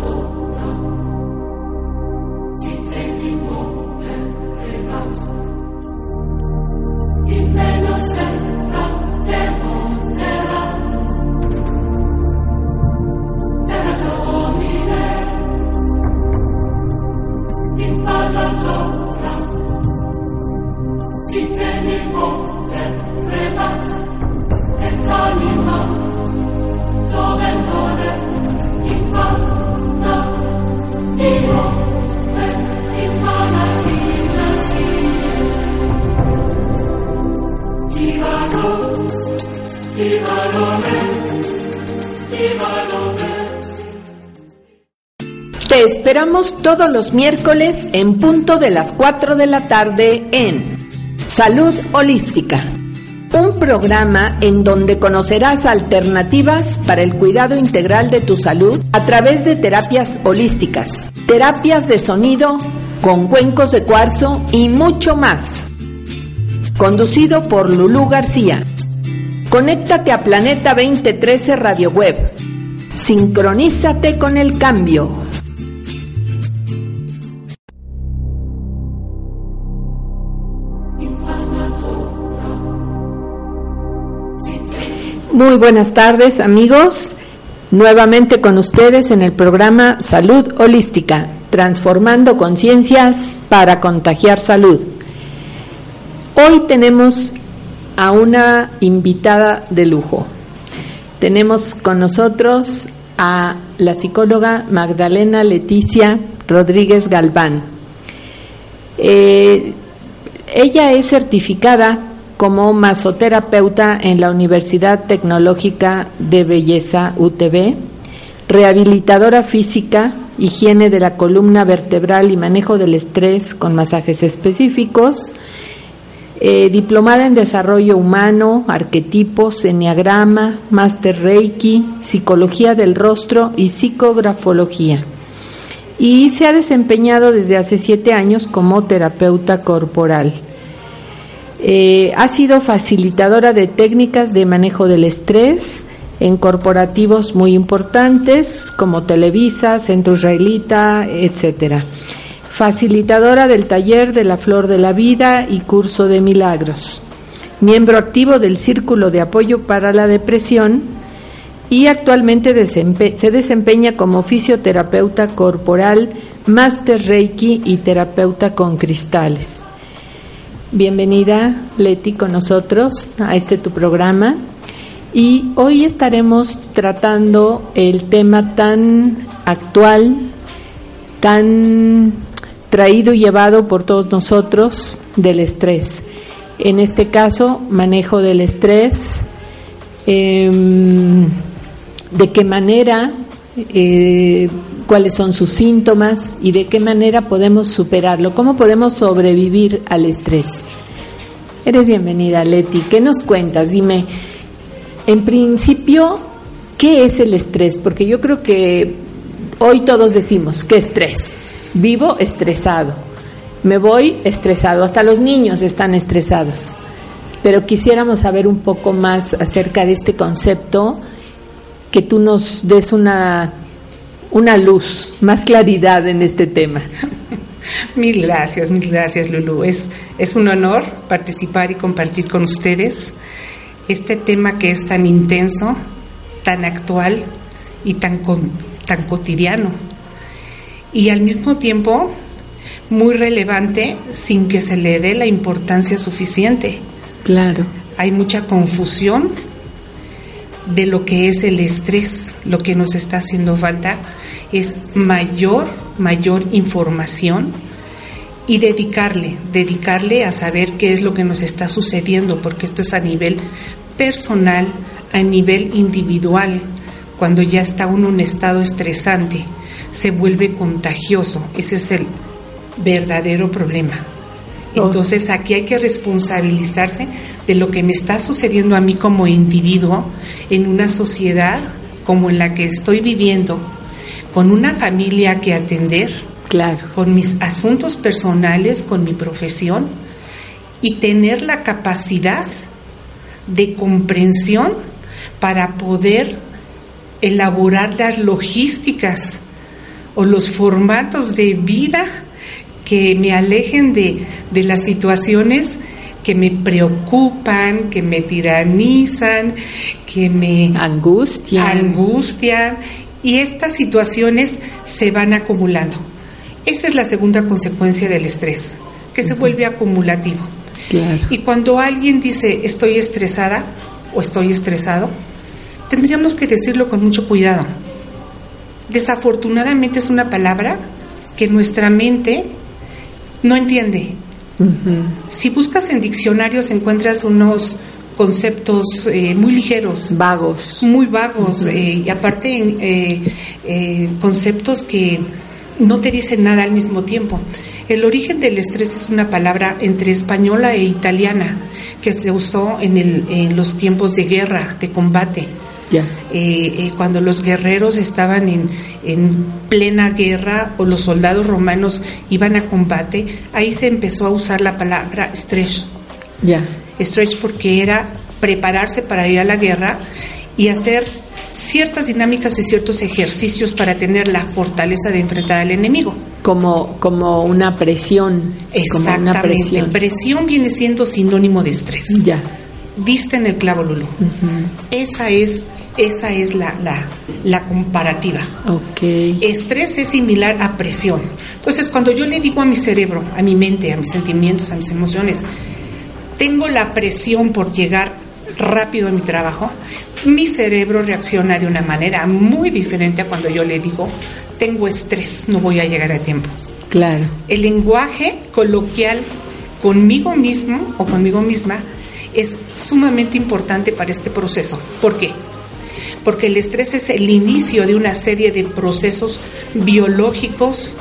Lord. Te esperamos todos los miércoles en punto de las 4 de la tarde en Salud Holística, un programa en donde conocerás alternativas para el cuidado integral de tu salud a través de terapias holísticas, terapias de sonido con cuencos de cuarzo y mucho más. Conducido por Lulú García. Conéctate a Planeta 2013 Radio Web. Sincronízate con el cambio. Muy buenas tardes amigos, nuevamente con ustedes en el programa Salud Holística, transformando conciencias para contagiar salud. Hoy tenemos a una invitada de lujo. Tenemos con nosotros a la psicóloga Magdalena Leticia Rodríguez Galván. Eh, ella es certificada como masoterapeuta en la Universidad Tecnológica de Belleza UTB, rehabilitadora física, higiene de la columna vertebral y manejo del estrés con masajes específicos, eh, diplomada en desarrollo humano, arquetipos, enneagrama, máster reiki, psicología del rostro y psicografología. Y se ha desempeñado desde hace siete años como terapeuta corporal. Eh, ha sido facilitadora de técnicas de manejo del estrés en corporativos muy importantes como Televisa, Centro Israelita, etcétera facilitadora del taller de la Flor de la Vida y curso de milagros, miembro activo del Círculo de Apoyo para la Depresión y actualmente se desempeña como fisioterapeuta corporal, máster Reiki y terapeuta con cristales. Bienvenida Leti con nosotros a este tu programa y hoy estaremos tratando el tema tan actual, tan traído y llevado por todos nosotros del estrés. En este caso, manejo del estrés, em, de qué manera, eh, cuáles son sus síntomas y de qué manera podemos superarlo, cómo podemos sobrevivir al estrés. Eres bienvenida, Leti. ¿Qué nos cuentas? Dime, en principio, ¿qué es el estrés? Porque yo creo que hoy todos decimos, ¿qué estrés? Vivo estresado, me voy estresado, hasta los niños están estresados. Pero quisiéramos saber un poco más acerca de este concepto, que tú nos des una, una luz, más claridad en este tema. Mil gracias, mil gracias Lulu. Es, es un honor participar y compartir con ustedes este tema que es tan intenso, tan actual y tan, tan cotidiano y al mismo tiempo muy relevante sin que se le dé la importancia suficiente. Claro. Hay mucha confusión de lo que es el estrés. Lo que nos está haciendo falta es mayor, mayor información y dedicarle, dedicarle a saber qué es lo que nos está sucediendo, porque esto es a nivel personal, a nivel individual, cuando ya está uno en un estado estresante se vuelve contagioso. Ese es el verdadero problema. Entonces aquí hay que responsabilizarse de lo que me está sucediendo a mí como individuo en una sociedad como en la que estoy viviendo, con una familia que atender, claro. con mis asuntos personales, con mi profesión y tener la capacidad de comprensión para poder elaborar las logísticas o los formatos de vida que me alejen de, de las situaciones que me preocupan, que me tiranizan, que me angustian. angustian y estas situaciones se van acumulando. Esa es la segunda consecuencia del estrés, que se vuelve acumulativo. Y cuando alguien dice estoy estresada o estoy estresado, tendríamos que decirlo con mucho cuidado. Desafortunadamente es una palabra que nuestra mente no entiende. Si buscas en diccionarios encuentras unos conceptos eh, muy ligeros. Vagos. Muy vagos. Eh, y aparte eh, conceptos que no te dicen nada al mismo tiempo. El origen del estrés es una palabra entre española e italiana que se usó en, el, en los tiempos de guerra, de combate. Ya. cuando los guerreros estaban en, en, plena guerra o los soldados romanos iban a combate, ahí se empezó a usar la palabra estrés. Ya. Stretch porque era prepararse para ir a la guerra y hacer ciertas dinámicas y ciertos ejercicios para tener la fortaleza de enfrentar al enemigo. Como, como una presión. Exactamente. Una presión. presión. viene siendo sinónimo de estrés. Ya. Viste en el clavo, Lulu. Esa es, esa es la, la, la comparativa. Ok. Estrés es similar a presión. Entonces, cuando yo le digo a mi cerebro, a mi mente, a mis sentimientos, a mis emociones, tengo la presión por llegar rápido a mi trabajo, mi cerebro reacciona de una manera muy diferente a cuando yo le digo, tengo estrés, no voy a llegar a tiempo. Claro. El lenguaje coloquial conmigo mismo o conmigo misma es sumamente importante para este proceso. ¿Por qué? Porque el estrés es el inicio de una serie de procesos biológicos,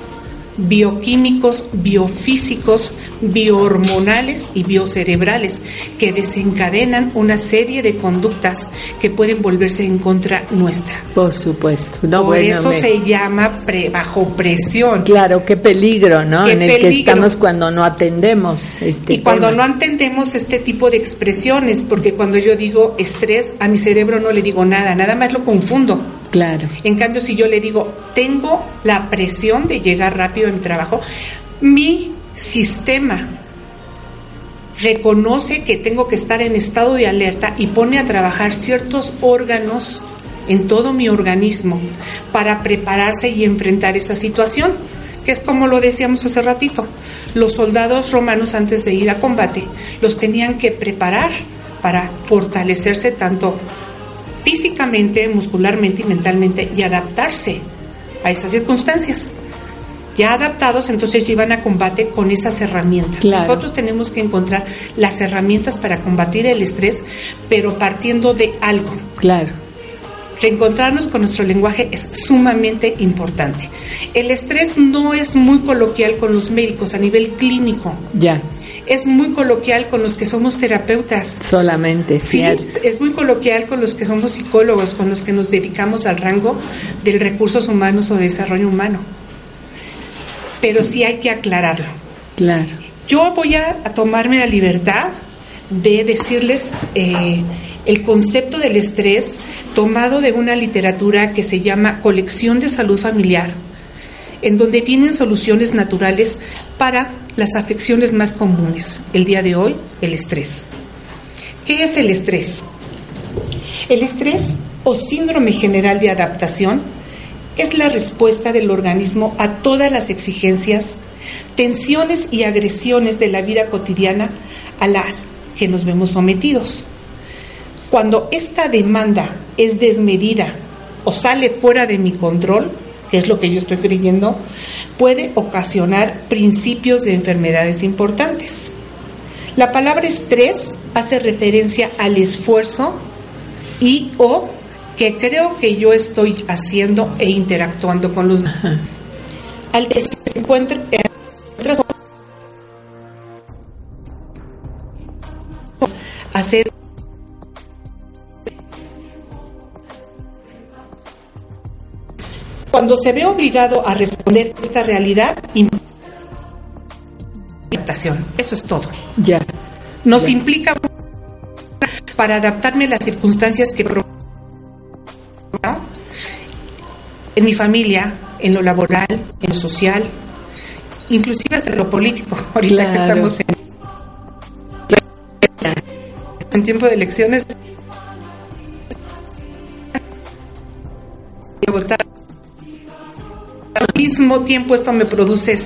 bioquímicos, biofísicos, biohormonales y biocerebrales que desencadenan una serie de conductas que pueden volverse en contra nuestra. Por supuesto. No, Por eso se llama bajo presión. Claro, qué peligro, ¿no? en el que estamos cuando no atendemos este Y cuando no atendemos este tipo de expresiones, porque cuando yo digo estrés, a mi cerebro no le digo nada, nada más lo confundo. Claro. En cambio, si yo le digo, tengo la presión de llegar rápido a mi trabajo, mi sistema reconoce que tengo que estar en estado de alerta y pone a trabajar ciertos órganos en todo mi organismo para prepararse y enfrentar esa situación, que es como lo decíamos hace ratito. Los soldados romanos antes de ir a combate los tenían que preparar para fortalecerse tanto físicamente, muscularmente y mentalmente y adaptarse a esas circunstancias. Ya adaptados, entonces iban a combate con esas herramientas. Nosotros tenemos que encontrar las herramientas para combatir el estrés, pero partiendo de algo. Claro. Reencontrarnos con nuestro lenguaje es sumamente importante. El estrés no es muy coloquial con los médicos a nivel clínico. Ya es muy coloquial con los que somos terapeutas. Solamente, sí. Es muy coloquial con los que somos psicólogos, con los que nos dedicamos al rango del recursos humanos o desarrollo humano. Pero sí hay que aclararlo. Claro. Yo voy a, tomarme la libertad de decirles eh, el concepto del estrés tomado de una literatura que se llama Colección de Salud Familiar en donde vienen soluciones naturales para las afecciones más comunes. El día de hoy, el estrés. ¿Qué es el estrés? El estrés o síndrome general de adaptación es la respuesta del organismo a todas las exigencias, tensiones y agresiones de la vida cotidiana a las que nos vemos sometidos. Cuando esta demanda es desmedida o sale fuera de mi control, que es lo que yo estoy creyendo, puede ocasionar principios de enfermedades importantes. La palabra estrés hace referencia al esfuerzo y o que creo que yo estoy haciendo e interactuando con los al que se encuentra hacer Cuando se ve obligado a responder esta realidad, adaptación. Eso es todo. Ya. Nos implica para adaptarme a las circunstancias que en mi familia, en lo laboral, en lo social, inclusive hasta lo político, ahorita que estamos en, en tiempo de elecciones. Votar. Al mismo tiempo esto me produce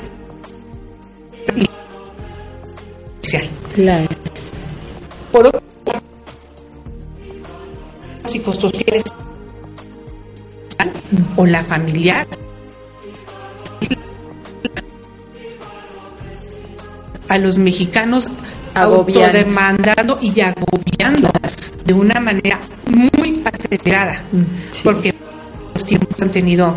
Claro. Por otro psicosociales o la familiar a los mexicanos Agobiando. autodemandando y agobiando de una manera muy acelerada Mm, sí. porque los tiempos han tenido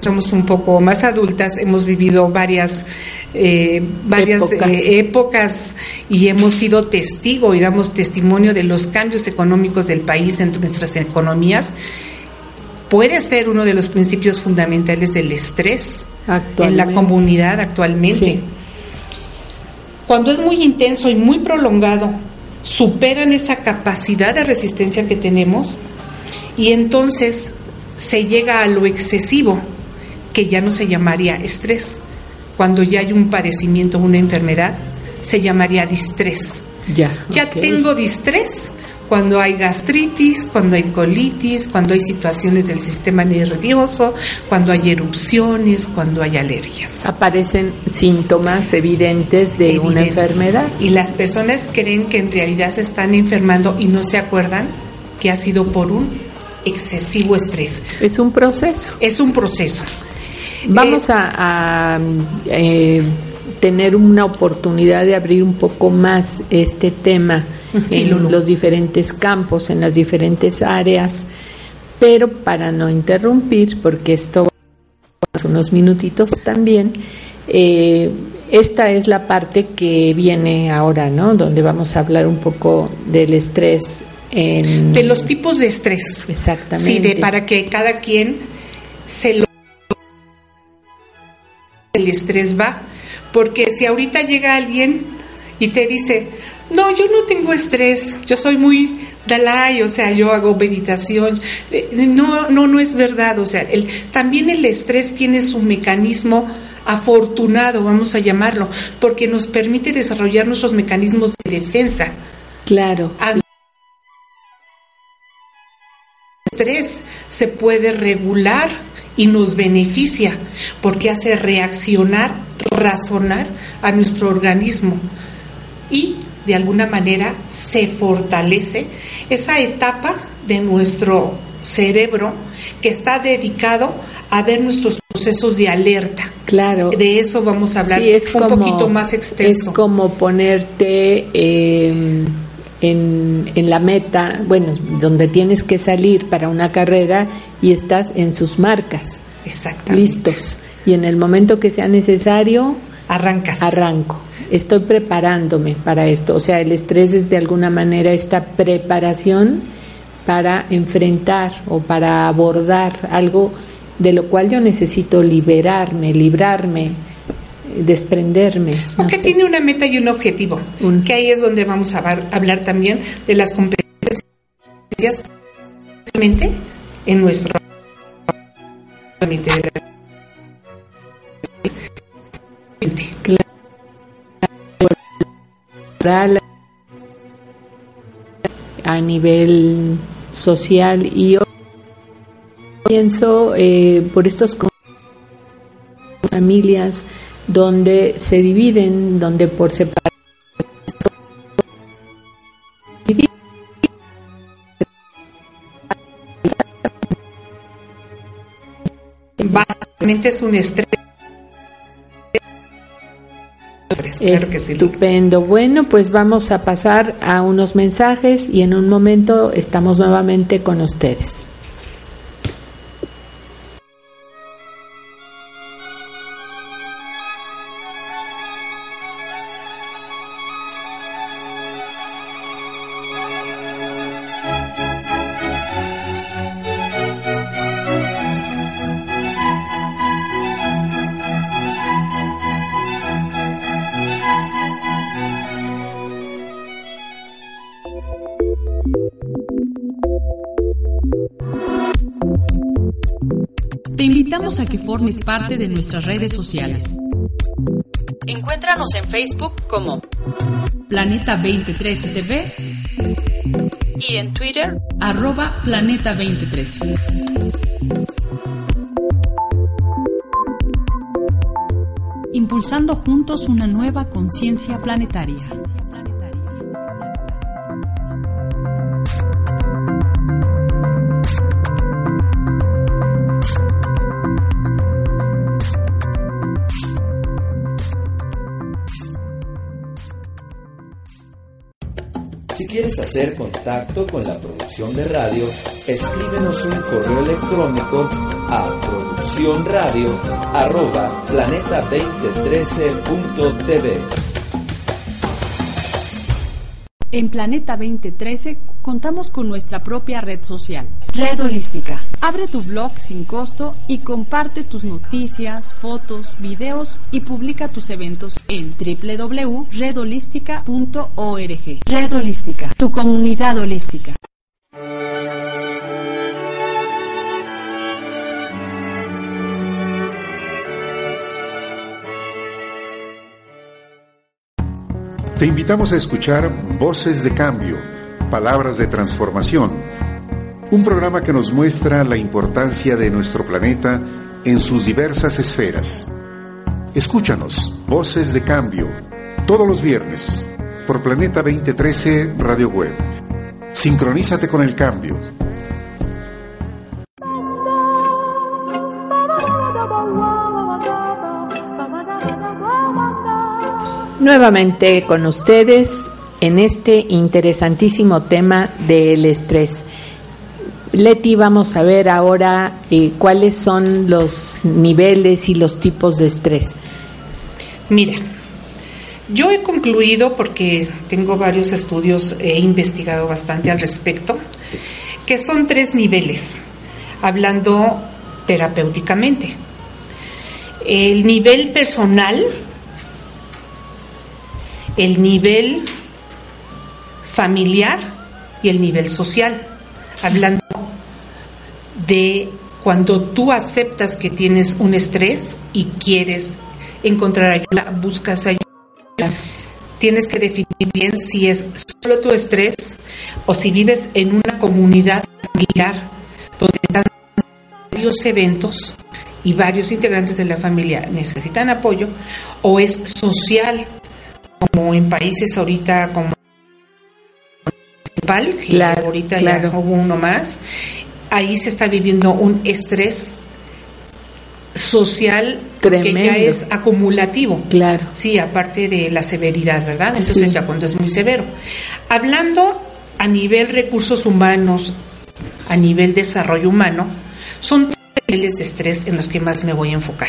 somos un poco más adultas, hemos vivido varias eh, varias Épocas. eh, épocas y hemos sido testigo y damos testimonio de los cambios económicos del país en nuestras economías. Puede ser uno de los principios fundamentales del estrés en la comunidad actualmente. Sí. Cuando es muy intenso y muy prolongado, superan esa capacidad de resistencia que tenemos y entonces se llega a lo excesivo, que ya no se llamaría estrés. Cuando ya hay un padecimiento, una enfermedad, se llamaría distrés. Ya. Ya tengo distrés cuando hay gastritis, cuando hay colitis, cuando hay situaciones del sistema nervioso, cuando hay erupciones, cuando hay alergias. Aparecen síntomas evidentes de una enfermedad. Y las personas creen que en realidad se están enfermando y no se acuerdan que ha sido por un excesivo estrés. Es un proceso. Es un proceso. Vamos Eh, a, a, eh, tener una oportunidad de abrir un poco más este tema Sí, en Lulu. los diferentes campos, en las diferentes áreas, pero para no interrumpir, porque esto va a unos minutitos también, eh, esta es la parte que viene ahora, ¿no? Donde vamos a hablar un poco del estrés en... de los tipos de estrés. Exactamente. Sí, de para que cada quien se lo el estrés va, porque si ahorita llega alguien y te dice, "No, yo no tengo estrés, yo soy muy Dalai, o sea, yo hago meditación." Eh, No, no no es verdad, o sea, el también el estrés tiene su mecanismo afortunado, vamos a llamarlo, porque nos permite desarrollar nuestros mecanismos de defensa Claro. ante estrés se puede regular y nos beneficia porque hace reaccionar, razonar a nuestro organismo y de alguna manera se fortalece esa etapa de nuestro cerebro que está dedicado a ver nuestros procesos de alerta. Claro. De eso vamos a hablar Sí, es un como- poquito más extenso. Es como ponerte eh, en, en la meta, bueno, donde tienes que salir para una carrera y estás en sus marcas, Exactamente. listos. Y en el momento que sea necesario, Arrancas. arranco. Estoy preparándome para esto. O sea, el estrés es de alguna manera esta preparación para enfrentar o para abordar algo de lo cual yo necesito liberarme, librarme, desprenderme. no Porque sé. tiene una meta y un objetivo, Un- que ahí es donde vamos a hablar también de las competencias realmente en nuestro a nivel social y yo pienso eh, por estos familias donde se dividen, donde por separado Básicamente es un estrés. Claro que sí. Estupendo. Bueno, pues vamos a pasar a unos mensajes y en un momento estamos nuevamente con ustedes. Invitamos a que formes parte de nuestras redes sociales. Encuéntranos en Facebook como Planeta 2013 TV y en Twitter arroba Planeta 2013. Impulsando juntos una nueva conciencia planetaria. Hacer contacto con la producción de radio, escríbenos un correo electrónico a producciónradio@planeta2013.tv. En Planeta 2013 contamos con nuestra propia red social, Red Holística. Abre tu blog sin costo y comparte tus noticias, fotos, videos y publica tus eventos en www.redholística.org. Red Holística, tu comunidad holística. Te invitamos a escuchar Voces de Cambio, Palabras de Transformación, un programa que nos muestra la importancia de nuestro planeta en sus diversas esferas. Escúchanos, Voces de Cambio, todos los viernes, por Planeta 2013 Radio Web. Sincronízate con el cambio. Nuevamente con ustedes en este interesantísimo tema del estrés. Leti, vamos a ver ahora eh, cuáles son los niveles y los tipos de estrés. Mira, yo he concluido, porque tengo varios estudios, he investigado bastante al respecto, que son tres niveles, hablando terapéuticamente. El nivel personal, el nivel familiar y el nivel social, hablando de cuando tú aceptas que tienes un estrés y quieres encontrar ayuda, buscas ayuda. Tienes que definir bien si es solo tu estrés o si vives en una comunidad familiar donde están varios eventos y varios integrantes de la familia necesitan apoyo o es social como en países ahorita como Nepal, que Claro, ahorita claro. ya hubo uno más, ahí se está viviendo un estrés social que ya es acumulativo. Claro. Sí, aparte de la severidad, ¿verdad? Entonces Sí. ya cuando es muy severo. Hablando a nivel recursos humanos, a nivel desarrollo humano, son tres niveles de estrés en los que más me voy a enfocar.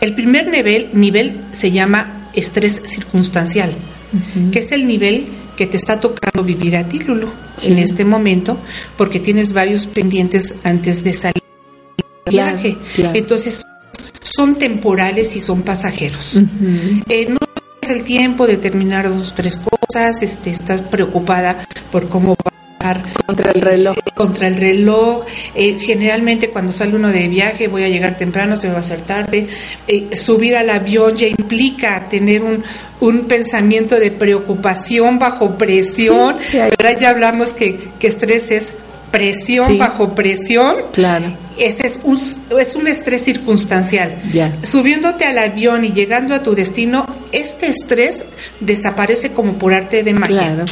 El primer nivel, nivel se llama estrés circunstancial, que es el nivel que te está tocando vivir a ti, Lulu, Sí. en este momento, porque tienes varios pendientes antes de salir de Claro, viaje. claro. Entonces, son temporales y son pasajeros. Eh, no tienes el tiempo de terminar dos tres cosas, este, estás preocupada por cómo va Contra el reloj. contra el reloj. Eh, generalmente cuando sale uno de viaje voy a llegar temprano, se me va a hacer tarde. Eh, subir al avión ya implica tener un, un pensamiento de preocupación bajo presión. Sí, sí, hay- ¿verdad? Ya hablamos que, que estrés es presión Sí. bajo presión. Claro. Ese es un, es un estrés circunstancial. Ya. Subiéndote al avión y llegando a tu destino, este estrés desaparece como por arte de magia. Claro.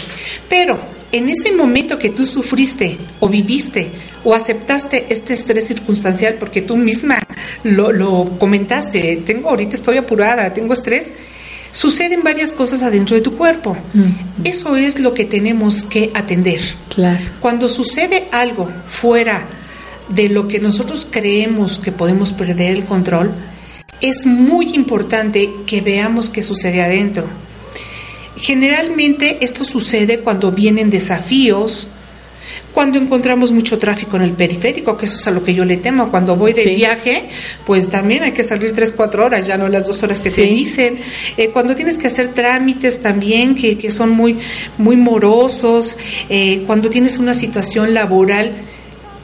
Pero en ese momento que tú sufriste o viviste o aceptaste este estrés circunstancial porque tú misma lo, lo comentaste, tengo ahorita estoy apurada, tengo estrés, suceden varias cosas adentro de tu cuerpo. Mm. Eso es lo que tenemos que atender. Claro. Cuando sucede algo fuera de lo que nosotros creemos que podemos perder el control, es muy importante que veamos qué sucede adentro. Generalmente esto sucede cuando vienen desafíos, cuando encontramos mucho tráfico en el periférico, que eso es a lo que yo le temo. Cuando voy de Sí. viaje, pues también hay que salir tres, cuatro horas, ya no las dos horas que te dicen. Eh, cuando tienes que hacer trámites también, que, que son muy, muy morosos. Eh, cuando tienes una situación laboral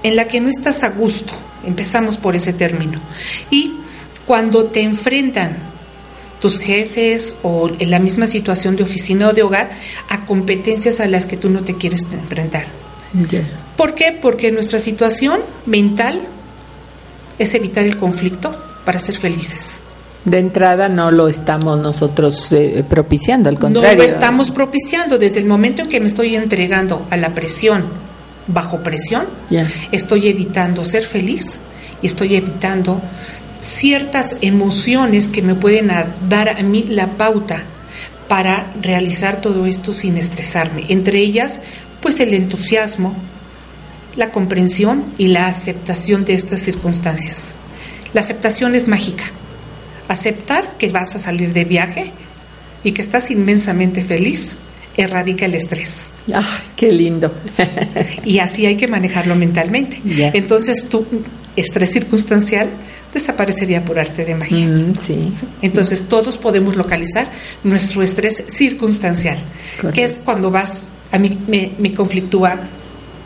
en la que no estás a gusto, Empezamos por ese término. Y cuando te enfrentan tus jefes o en la misma situación de oficina o de hogar a competencias a las que tú no te quieres enfrentar. ¿Por qué? Porque nuestra situación mental es evitar el conflicto para ser felices. De entrada no lo estamos nosotros eh, propiciando, al contrario. No lo estamos propiciando. Desde el momento en que me estoy entregando a la presión, bajo presión, estoy evitando ser feliz y estoy evitando ciertas emociones que me pueden dar a mí la pauta para realizar todo esto sin estresarme. Entre ellas, pues el entusiasmo, la comprensión y la aceptación de estas circunstancias. La aceptación es mágica. Aceptar que vas a salir de viaje y que estás inmensamente feliz erradica el estrés. ¡Ah, qué lindo! y así hay que manejarlo mentalmente. Entonces tu estrés circunstancial desaparecería por arte de magia. Mm, sí, Entonces todos podemos localizar nuestro estrés circunstancial, que es cuando vas, a mí me, me conflictúa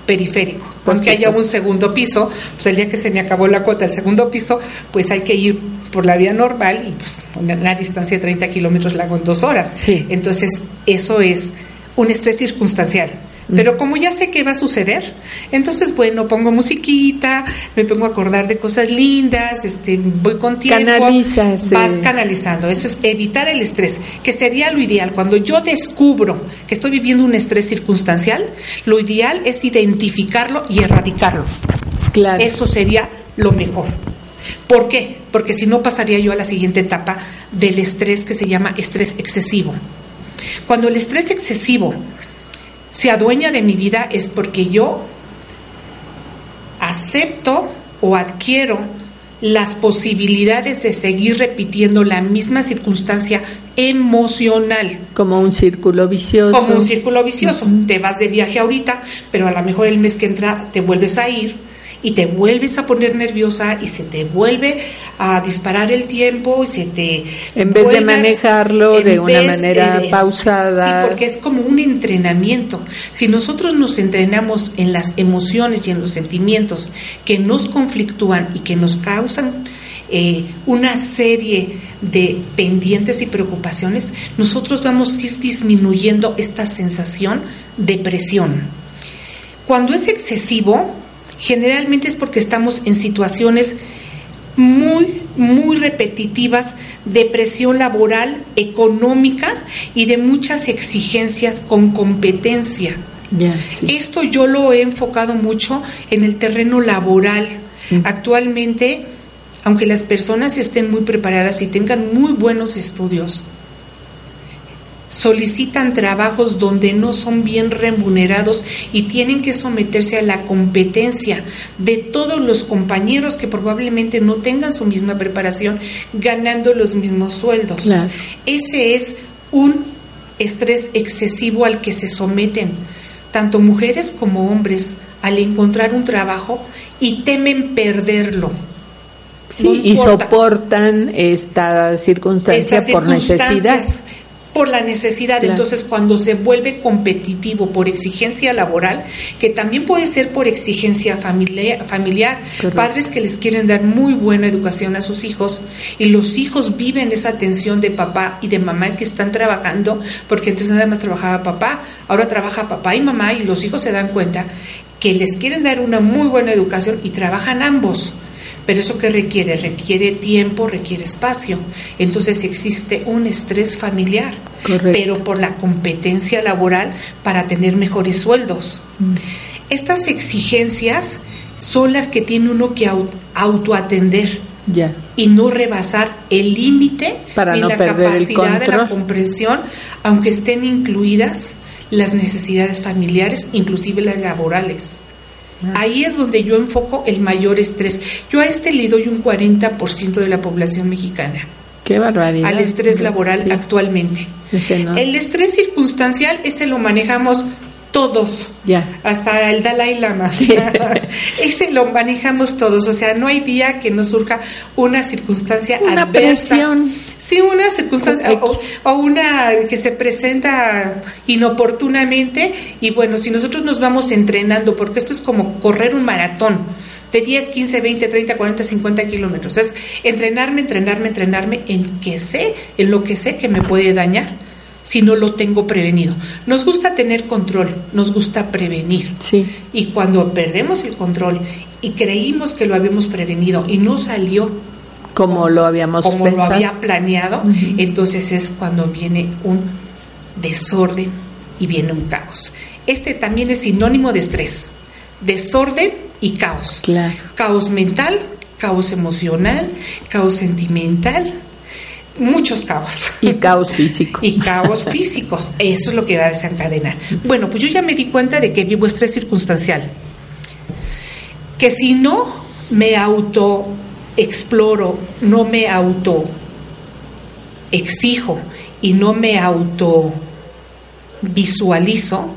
periférico. Aunque haya un segundo piso, pues el día que se me acabó la cuota del segundo piso, pues hay que ir por la vía normal y pues una distancia de 30 kilómetros la hago en dos horas. Entonces, eso es un estrés circunstancial. Pero como ya sé que va a suceder, entonces, bueno, pongo musiquita, me pongo a acordar de cosas lindas, este, voy con tiempo. Canalizas. Vas canalizando. Eso es evitar el estrés, que sería lo ideal. Cuando yo descubro que estoy viviendo un estrés circunstancial, lo ideal es identificarlo y erradicarlo. Claro. Eso sería lo mejor. ¿Por qué? Porque si no pasaría yo a la siguiente etapa del estrés que se llama estrés excesivo. Cuando el estrés excesivo se adueña de mi vida es porque yo acepto o adquiero las posibilidades de seguir repitiendo la misma circunstancia emocional. Como un círculo vicioso. Como un círculo vicioso. Te vas de viaje ahorita, pero a lo mejor el mes que entra te vuelves a ir y te vuelves a poner nerviosa y se te vuelve a disparar el tiempo y se te en vez de manejarlo de una manera pausada sí porque es como un entrenamiento si nosotros nos entrenamos en las emociones y en los sentimientos que nos conflictúan y que nos causan eh, una serie de pendientes y preocupaciones, nosotros vamos a ir disminuyendo esta sensación de presión. Cuando es excesivo, generalmente es porque estamos en situaciones muy, muy repetitivas de presión laboral, económica y de muchas exigencias con competencia. Esto yo lo he enfocado mucho en el terreno laboral. Mm. Actualmente, aunque las personas estén muy preparadas y tengan muy buenos estudios, solicitan trabajos donde no son bien remunerados y tienen que someterse a la competencia de todos los compañeros que probablemente no tengan su misma preparación ganando los mismos sueldos. Ese es un estrés excesivo al que se someten tanto mujeres como hombres al encontrar un trabajo y temen perderlo. Sí, y soportan esta circunstancia por necesidad por la necesidad. Entonces, cuando se vuelve competitivo por exigencia laboral, que también puede ser por exigencia familiar, padres que les quieren dar muy buena educación a sus hijos y los hijos viven esa tensión de papá y de mamá que están trabajando, porque antes nada más trabajaba papá, ahora trabaja papá y mamá y los hijos se dan cuenta que les quieren dar una muy buena educación y trabajan ambos. Pero eso que requiere? Requiere tiempo, requiere espacio. Entonces existe un estrés familiar, pero por la competencia laboral para tener mejores sueldos. Mm. Estas exigencias son las que tiene uno que autoatender. Y no rebasar el límite ni la capacidad de la comprensión, aunque estén incluidas las necesidades familiares, inclusive las laborales. Ah. Ahí es donde yo enfoco el mayor estrés. Yo a este le doy un 40% de la población mexicana. Qué barbaridad. Al estrés laboral actualmente. El estrés circunstancial, ese lo manejamos todos, Ya. hasta el Dalai Lama. ese lo manejamos todos, o sea, no hay día que nos surja una circunstancia Una adversa. presión. Sí, una circunstancia o, o una que se presenta inoportunamente y bueno, si nosotros nos vamos entrenando, porque esto es como correr un maratón de 10, 15, 20, 30, 40, 50 kilómetros, es entrenarme, entrenarme, entrenarme en que sé, en lo que sé que me puede dañar si no lo tengo prevenido. Nos gusta tener control, nos gusta prevenir. Sí. Y cuando perdemos el control y creímos que lo habíamos prevenido y no salió Como lo habíamos como pensado. lo había planeado, entonces es cuando viene un desorden y viene un caos. Este también es sinónimo de estrés, desorden y caos. Claro. Caos mental, caos emocional, caos sentimental, muchos caos. Y caos físico. y caos físicos. Eso es lo que va a desencadenar. Bueno, pues yo ya me di cuenta de que vivo estrés circunstancial. Que si no me auto exploro, no me auto exijo y no me auto visualizo,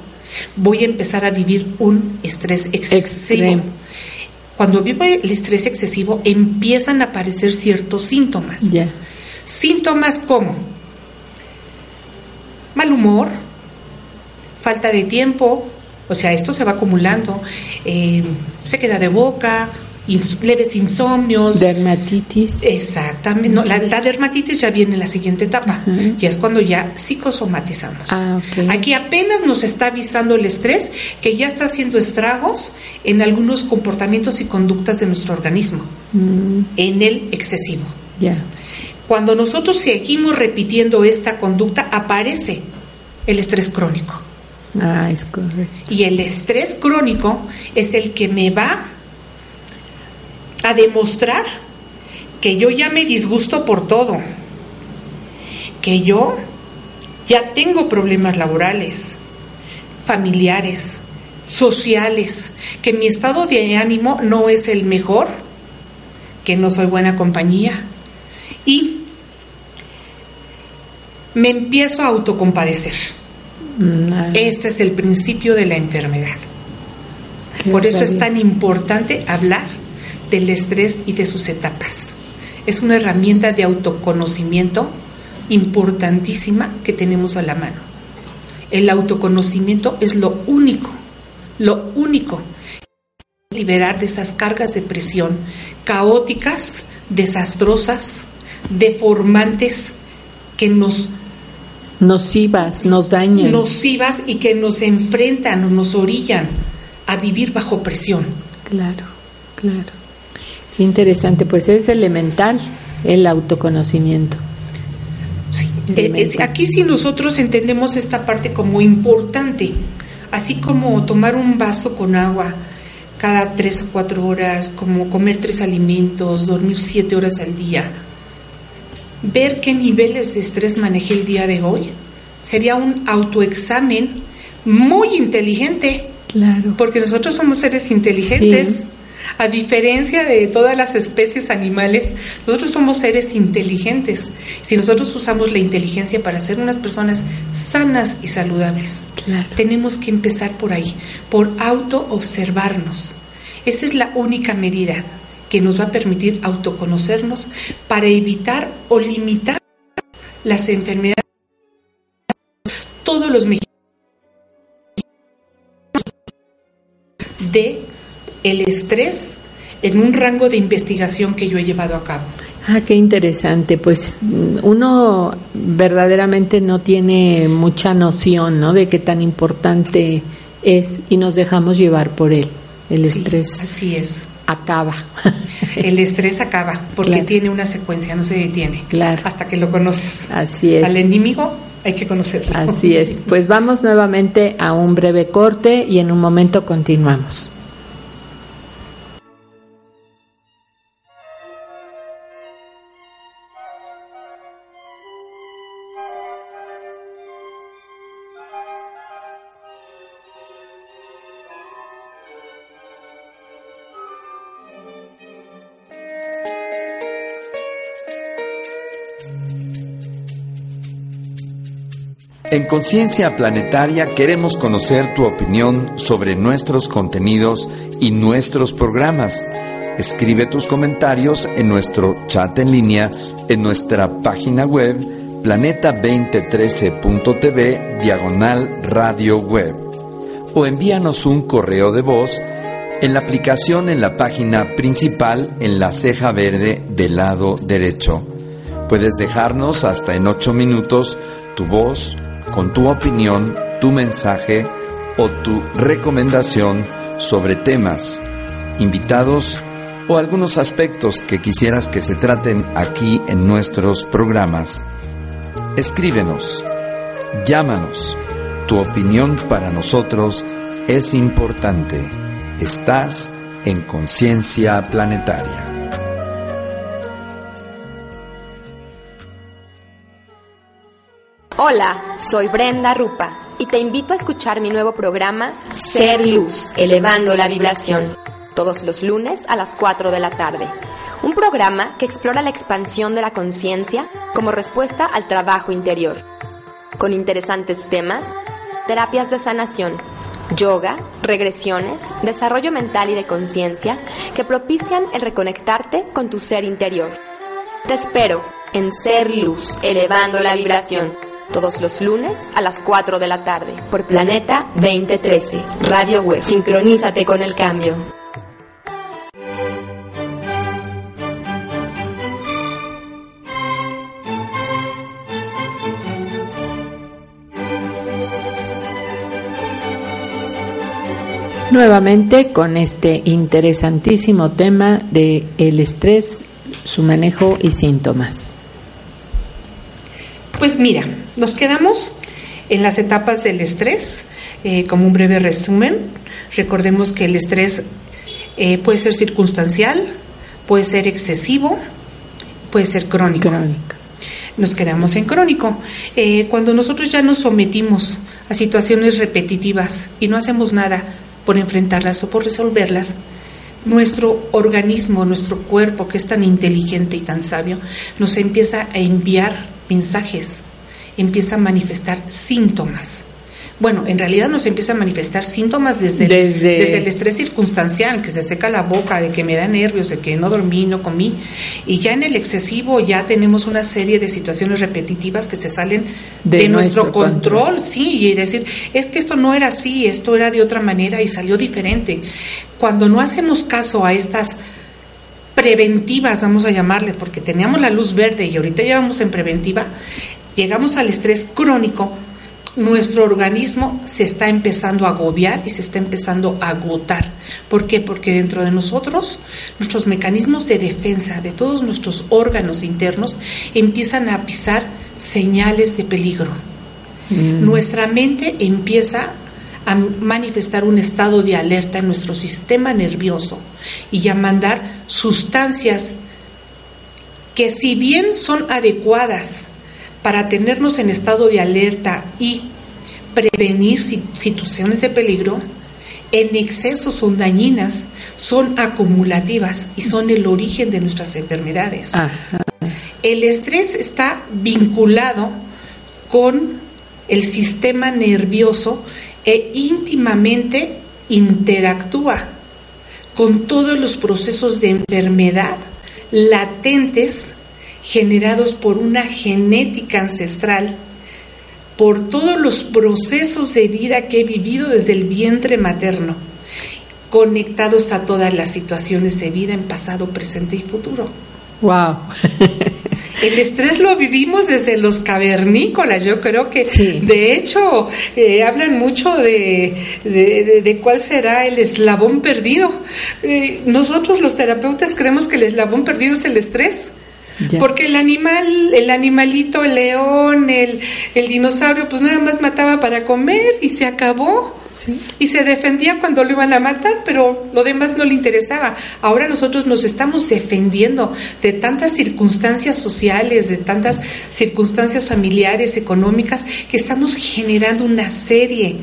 voy a empezar a vivir un estrés excesivo. Cuando vivo el estrés excesivo empiezan a aparecer ciertos síntomas. Síntomas como mal humor, falta de tiempo, o sea, esto se va acumulando, eh, se queda de boca, ins- leves insomnios. Dermatitis. Exactamente, no, la, la dermatitis ya viene en la siguiente etapa, Ujú. y es cuando ya psicosomatizamos. Ah. Aquí apenas nos está avisando el estrés que ya está haciendo estragos en algunos comportamientos y conductas de nuestro organismo, Mm, en el excesivo. ya. Cuando nosotros seguimos repitiendo esta conducta, aparece el estrés crónico. Ah, es correcto. Y el estrés crónico es el que me va a demostrar que yo ya me disgusto por todo, que yo ya tengo problemas laborales, familiares, sociales, que mi estado de ánimo no es el mejor, que no soy buena compañía y me empiezo a autocompadecer. Mm, Este es el principio de la enfermedad. qué Por eso es tan importante hablar del estrés y de sus etapas. Es una herramienta de autoconocimiento importantísima que tenemos a la mano. El autoconocimiento es lo único, lo único que liberar de esas cargas de presión caóticas, desastrosas, deformantes que nos Nocivas, nos dañan. nocivas y que nos enfrentan o nos orillan a vivir bajo presión. Claro, claro. Qué interesante, pues es elemental el autoconocimiento. Sí, eh, es- aquí sí nosotros entendemos esta parte como importante, así como tomar un vaso con agua cada tres o cuatro horas, como comer tres alimentos, dormir siete horas al día, ver qué niveles de estrés manejé el día de hoy, sería un autoexamen muy inteligente. Claro. Porque nosotros somos seres inteligentes. Sí. A diferencia de todas las especies animales, nosotros somos seres inteligentes. Si nosotros usamos la inteligencia para ser unas personas sanas y saludables, Claro. tenemos que empezar por ahí, por auto-observarnos. Esa es la única medida que nos va a permitir autoconocernos para evitar o limitar las enfermedades. Todos los mexicanos de el estrés en un rango de investigación que yo he llevado a cabo. Ah, qué interesante. Pues uno verdaderamente no tiene mucha noción, ¿no? De qué tan importante es y nos dejamos llevar por él. El Sí, estrés así es. Acaba. El estrés acaba porque Claro. tiene una secuencia, no se detiene. Claro. Hasta que lo conoces. Así es. Al enemigo hay que conocerlo. Así es. Pues vamos nuevamente a un breve corte y en un momento continuamos. En Conciencia Planetaria queremos conocer tu opinión sobre nuestros contenidos y nuestros programas. Escribe tus comentarios en nuestro chat en línea en nuestra página web planeta2013.tv diagonal radio web o envíanos un correo de voz en la aplicación en la página principal en la ceja verde del lado derecho. Puedes dejarnos hasta en ocho minutos tu voz con tu opinión, tu mensaje o tu recomendación sobre temas, invitados o algunos aspectos que quisieras que se traten aquí en nuestros programas. Escríbenos, llámanos, tu opinión para nosotros es importante. Estás en conciencia planetaria. Hola, soy Brenda Rupa y te invito a escuchar mi nuevo programa Ser Luz, elevando la vibración, todos los lunes a las 4 de la tarde. Un programa que explora la expansión de la conciencia como respuesta al trabajo interior, con interesantes temas, terapias de sanación, yoga, regresiones, desarrollo mental y de conciencia que propician el reconectarte con tu ser interior. Te espero en Ser Luz, elevando la vibración todos los lunes a las 4 de la tarde por Planeta 2013, Radio Web. Sincronízate con el cambio. Nuevamente con este interesantísimo tema de el estrés, su manejo y síntomas. Pues mira, nos quedamos en las etapas del estrés, eh, como un breve resumen. Recordemos que el estrés eh, puede ser circunstancial, puede ser excesivo, puede ser crónico. Nos quedamos en crónico. Eh, cuando nosotros ya nos sometimos a situaciones repetitivas y no hacemos nada por enfrentarlas o por resolverlas, nuestro organismo, nuestro cuerpo, que es tan inteligente y tan sabio, nos empieza a enviar mensajes, empieza a manifestar síntomas. Bueno, en realidad nos empieza a manifestar síntomas desde, desde... el estrés circunstancial, que se seca la boca, de que me da nervios, de que no dormí, no comí. Y ya en el excesivo ya tenemos una serie de situaciones repetitivas que se salen de, nuestro, control, sí, y decir, es que esto no era así, esto era de otra manera y salió diferente. Cuando no hacemos caso a estas preventivas, vamos a llamarle, porque teníamos la luz verde y ahorita llevamos en preventiva, llegamos al estrés crónico, nuestro organismo se está empezando a agobiar y se está empezando a agotar. ¿Por qué? Porque dentro de nosotros, nuestros mecanismos de defensa de todos nuestros órganos internos empiezan a pisar señales de peligro. Mm. Nuestra mente empieza a manifestar un estado de alerta en nuestro sistema nervioso y a mandar sustancias que si bien son adecuadas para tenernos en estado de alerta y prevenir situaciones de peligro, en exceso son dañinas, son acumulativas y son el origen de nuestras enfermedades. El estrés está vinculado con el sistema nervioso e íntimamente interactúa con todos los procesos de enfermedad latentes generados por una genética ancestral, por todos los procesos de vida que he vivido desde el vientre materno, conectados a todas las situaciones de vida en pasado, presente y futuro. Wow. El estrés lo vivimos desde los cavernícolas, yo creo que de hecho eh, hablan mucho de, de, cuál será el eslabón perdido. Eh, nosotros los terapeutas creemos que el eslabón perdido es el estrés. Porque el animal, el animalito, el león, el, el, dinosaurio, pues nada más mataba para comer y se acabó. Y se defendía cuando lo iban a matar, pero lo demás no le interesaba. Ahora nosotros nos estamos defendiendo de tantas circunstancias sociales, de tantas circunstancias familiares, económicas, que estamos generando una serie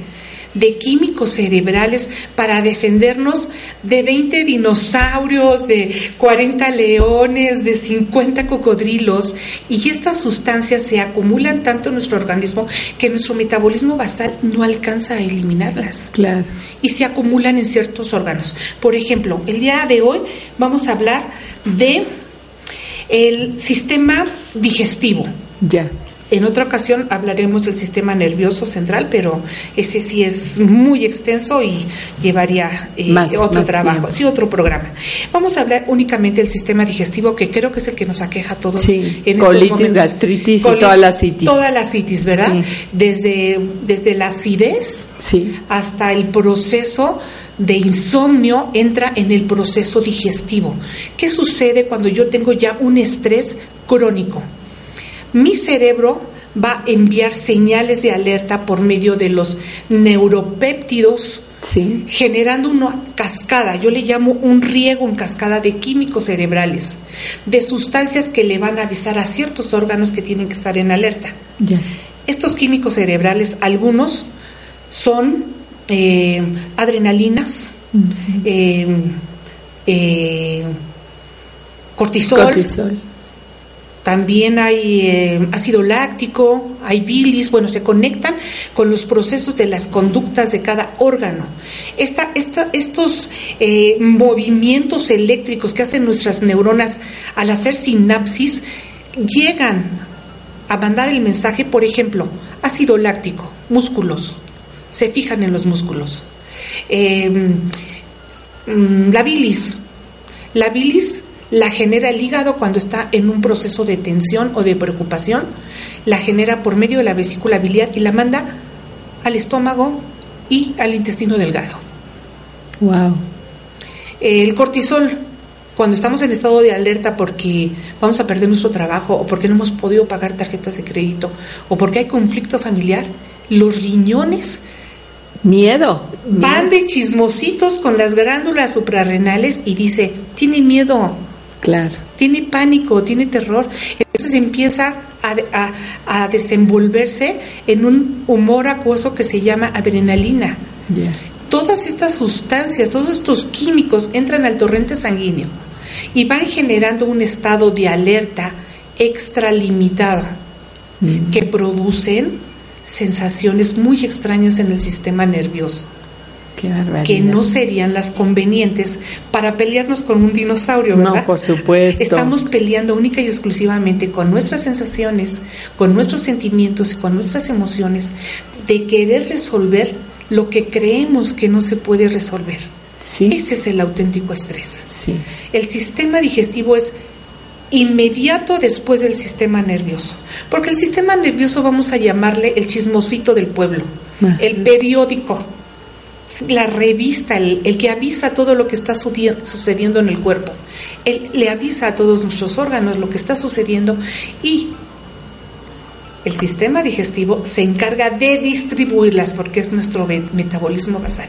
de químicos cerebrales para defendernos de 20 dinosaurios, de 40 leones, de 50 cocodrilos. Y estas sustancias se acumulan tanto en nuestro organismo que nuestro metabolismo basal no alcanza a eliminarlas. Claro. Y se acumulan en ciertos órganos. Por ejemplo, el día de hoy vamos a hablar de el sistema digestivo. Ya. En otra ocasión hablaremos del sistema nervioso central, pero ese sí es muy extenso y llevaría eh, Más- otro más trabajo, tiempo. sí, otro programa. Vamos a hablar únicamente del sistema digestivo, que creo que es el que nos aqueja a todos Sí, en estos momentos. gastritis y toda la citis. ¿verdad? Sí. Desde, desde la acidez Sí. hasta el proceso de insomnio entra en el proceso digestivo. ¿Qué sucede cuando yo tengo ya un estrés crónico? Mi cerebro va a enviar señales de alerta por medio de los neuropéptidos Sí. generando una cascada, yo le llamo un riego en cascada de químicos cerebrales, de sustancias que le van a avisar a ciertos órganos que tienen que estar en alerta. Estos químicos cerebrales, algunos son eh, adrenalinas, eh, eh, cortisol, Cortisol. También hay eh, ácido láctico, hay bilis, bueno, se conectan con los procesos de las conductas de cada órgano. Estos eh, movimientos eléctricos que hacen nuestras neuronas al hacer sinapsis llegan a mandar el mensaje, por ejemplo, ácido láctico, músculos, se fijan en los músculos. Eh, mm, la bilis, la bilis la genera el hígado cuando está en un proceso de tensión o de preocupación, la genera por medio de la vesícula biliar y la manda al estómago y al intestino delgado. Wow. El cortisol, cuando estamos en estado de alerta porque vamos a perder nuestro trabajo o porque no hemos podido pagar tarjetas de crédito o porque hay conflicto familiar, los riñones Miedo. van de chismositos con las glándulas suprarrenales y dice, tiene miedo, Claro. tiene pánico, tiene terror. Entonces empieza a, a- a desenvolverse en un humor acuoso que se llama adrenalina. Todas estas sustancias, todos estos químicos entran al torrente sanguíneo y van generando un estado de alerta extralimitado Mm. que producen sensaciones muy extrañas en el sistema nervioso. Que no serían las convenientes para pelearnos con un dinosaurio, ¿verdad? No, por supuesto. Estamos peleando única y exclusivamente con nuestras sensaciones, con nuestros sentimientos y con nuestras emociones de querer resolver lo que creemos que no se puede resolver. Sí. Ese es el auténtico estrés. Sí. El sistema digestivo es inmediato después del sistema nervioso, porque el sistema nervioso vamos a llamarle el chismosito del pueblo, Ajá. el periódico, la revista, el, el que avisa todo lo que está sucediendo en el cuerpo. Él le avisa a todos nuestros órganos lo que está sucediendo y el sistema digestivo se encarga de distribuirlas porque es nuestro me- metabolismo basal.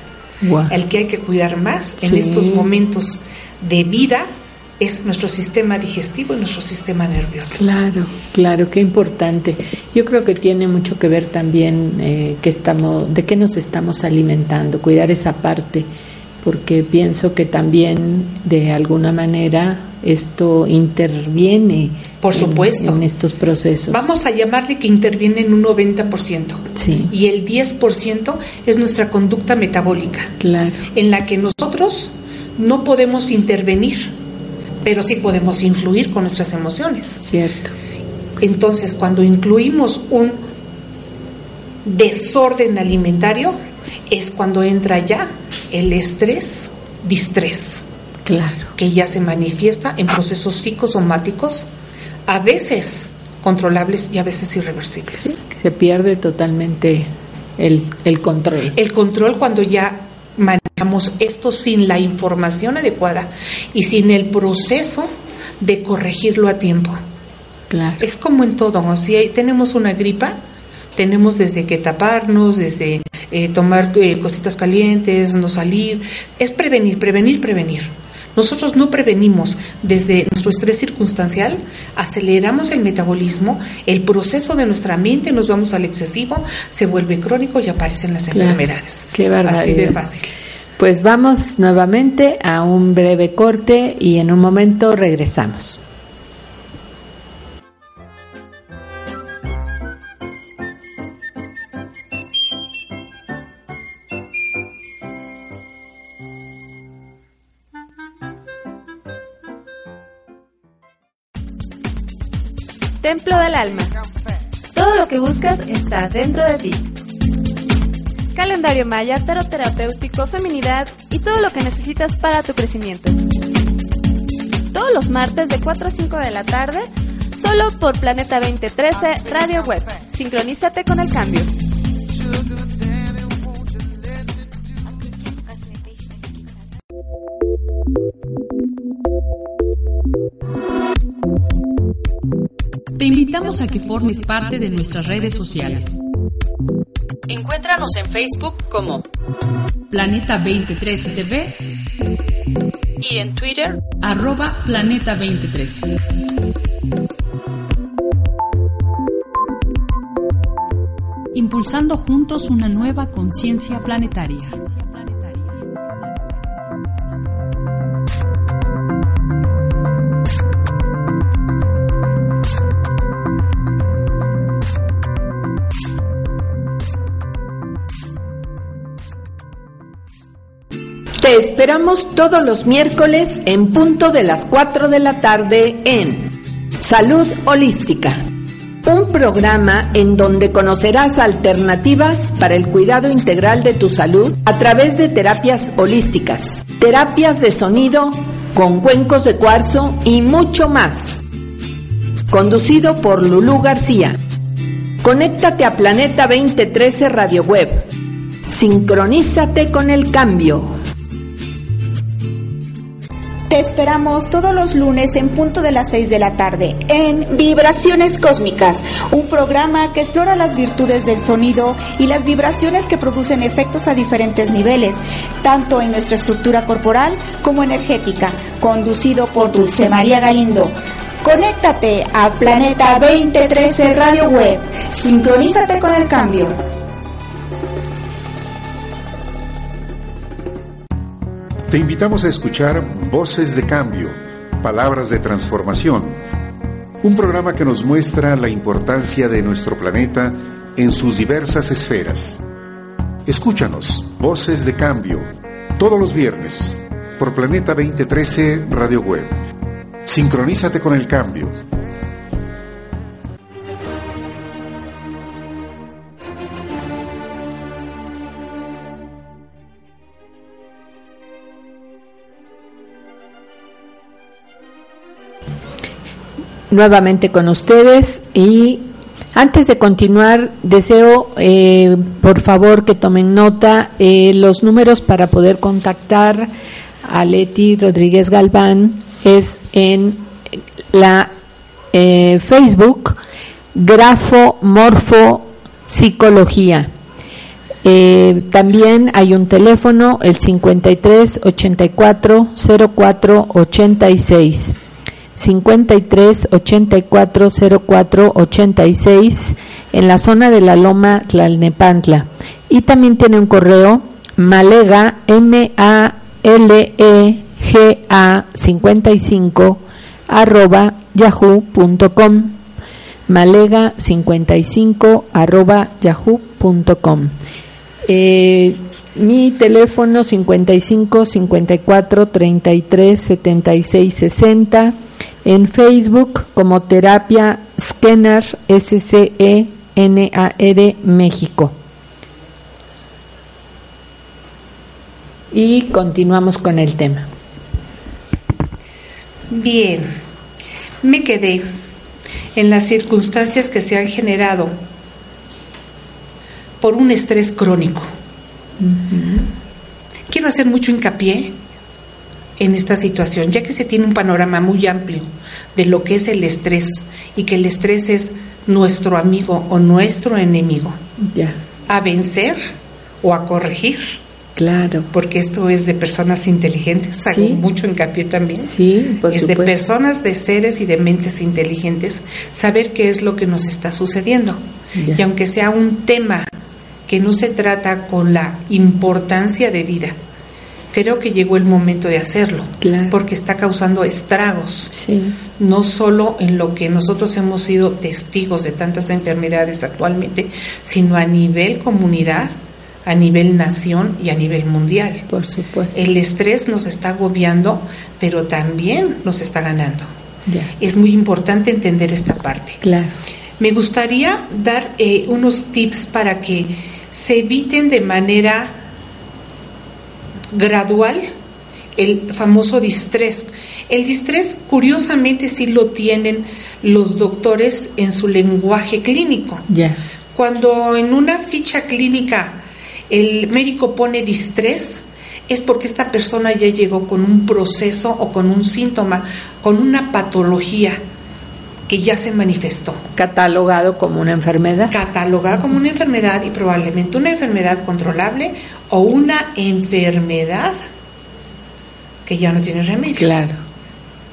El que hay que cuidar más en estos momentos de vida es nuestro sistema digestivo y nuestro sistema nervioso. Claro, claro, qué importante. Yo creo que tiene mucho que ver también eh, que estamos, de qué nos estamos alimentando, cuidar esa parte, porque pienso que también de alguna manera esto interviene Por en- supuesto. en, estos procesos. Vamos a llamarle que interviene en un 90%. Sí, Y el 10% es nuestra conducta metabólica, claro, en la que nosotros no podemos intervenir, pero sí podemos influir con nuestras emociones. cierto. Entonces, cuando incluimos un desorden alimentario, es cuando entra ya el estrés, distrés, Claro, que ya se manifiesta en procesos psicosomáticos, a veces controlables y a veces irreversibles. se pierde totalmente el, el control. El control cuando ya manejamos esto sin la información adecuada y sin el proceso de corregirlo a tiempo. Claro, Es como en todo, si hay- tenemos una gripa, tenemos desde que taparnos, desde eh, tomar eh, cositas calientes, no salir, es prevenir, prevenir, prevenir. Nosotros no prevenimos desde nuestro estrés circunstancial, aceleramos el metabolismo, el proceso de nuestra mente, nos vamos al excesivo, se vuelve crónico y aparecen las enfermedades. Qué Así de fácil. Pues vamos nuevamente a un breve corte y en un momento regresamos. Templo del Alma. Todo lo que buscas está dentro de ti. Calendario maya, tarot terapéutico, feminidad y todo lo que necesitas para tu crecimiento. Todos los martes de 4 a 5 de la tarde, solo por Planeta 2013 Radio Web. Sincronízate con el cambio. Te invitamos a que formes parte de nuestras redes sociales. Encuéntranos en Facebook como Planeta 2013 TV y en Twitter arroba Planeta 2013. Impulsando juntos una nueva conciencia planetaria. Te esperamos todos los miércoles en punto de las 4 de la tarde en Salud Holística, un programa en donde conocerás alternativas para el cuidado integral de tu salud a través de terapias holísticas, terapias de sonido con cuencos de cuarzo y mucho más. Conducido por Lulú García. Conéctate a Planeta 2013 Radio Web. Sincronízate con el cambio. Te esperamos todos los lunes en punto de las 6 de la tarde en Vibraciones Cósmicas, un programa que explora las virtudes del sonido y las vibraciones que producen efectos a diferentes niveles, tanto en nuestra estructura corporal como energética, conducido por Dulce María Galindo. Conéctate a Planeta 2013 Radio Web. Sincronízate con el cambio. Te invitamos a escuchar Voces de Cambio, Palabras de Transformación, un programa que nos muestra la importancia de nuestro planeta en sus diversas esferas. Escúchanos, Voces de Cambio, todos los viernes, por Planeta 2013 Radio Web. Sincronízate con el cambio. Nuevamente con ustedes y antes de continuar deseo eh, por favor que tomen nota eh, los números para poder contactar a Leti Rodríguez Galván es en la eh, Facebook Grafo Morfo Psicología. también hay un teléfono, el 53 84 04 86. 53 84 04 86 en la zona de la Loma Tlalnepantla. Y también tiene un correo malega m a l e g a 55 arroba yahoo.com malega 55 arroba yahoo.com eh, mi teléfono 55 54 33 76 60 en Facebook como Terapia Scanner S-C-E-N-A-R México. Y continuamos con el tema. Bien, me quedé en las circunstancias que se han generado por un estrés crónico. Quiero hacer mucho hincapié en esta situación, ya que se tiene un panorama muy amplio de lo que es el estrés y que el estrés es nuestro amigo o nuestro enemigo. A vencer o a corregir Claro. Porque esto es de personas inteligentes, hago mucho hincapié también. Sí, por Es de personas, de seres y de mentes inteligentes, saber qué es lo que nos está sucediendo. Y aunque sea un tema que no se trata con la importancia de vida, creo que llegó el momento de hacerlo, porque está causando estragos, no solo en lo que nosotros hemos sido testigos de tantas enfermedades actualmente, sino a nivel comunidad, a nivel nación y a nivel mundial. Por supuesto. El estrés nos está agobiando, pero también nos está ganando. Es muy importante entender esta parte. Claro. Me gustaría dar eh, unos tips para que se eviten de manera gradual el famoso distrés. El distrés, curiosamente, sí lo tienen los doctores en su lenguaje clínico. Cuando en una ficha clínica el médico pone distrés, es porque esta persona ya llegó con un proceso o con un síntoma, con una patología que ya se manifestó. Catalogado como una enfermedad. Catalogada como una enfermedad y probablemente una enfermedad controlable o una enfermedad que ya no tiene remedio. Claro,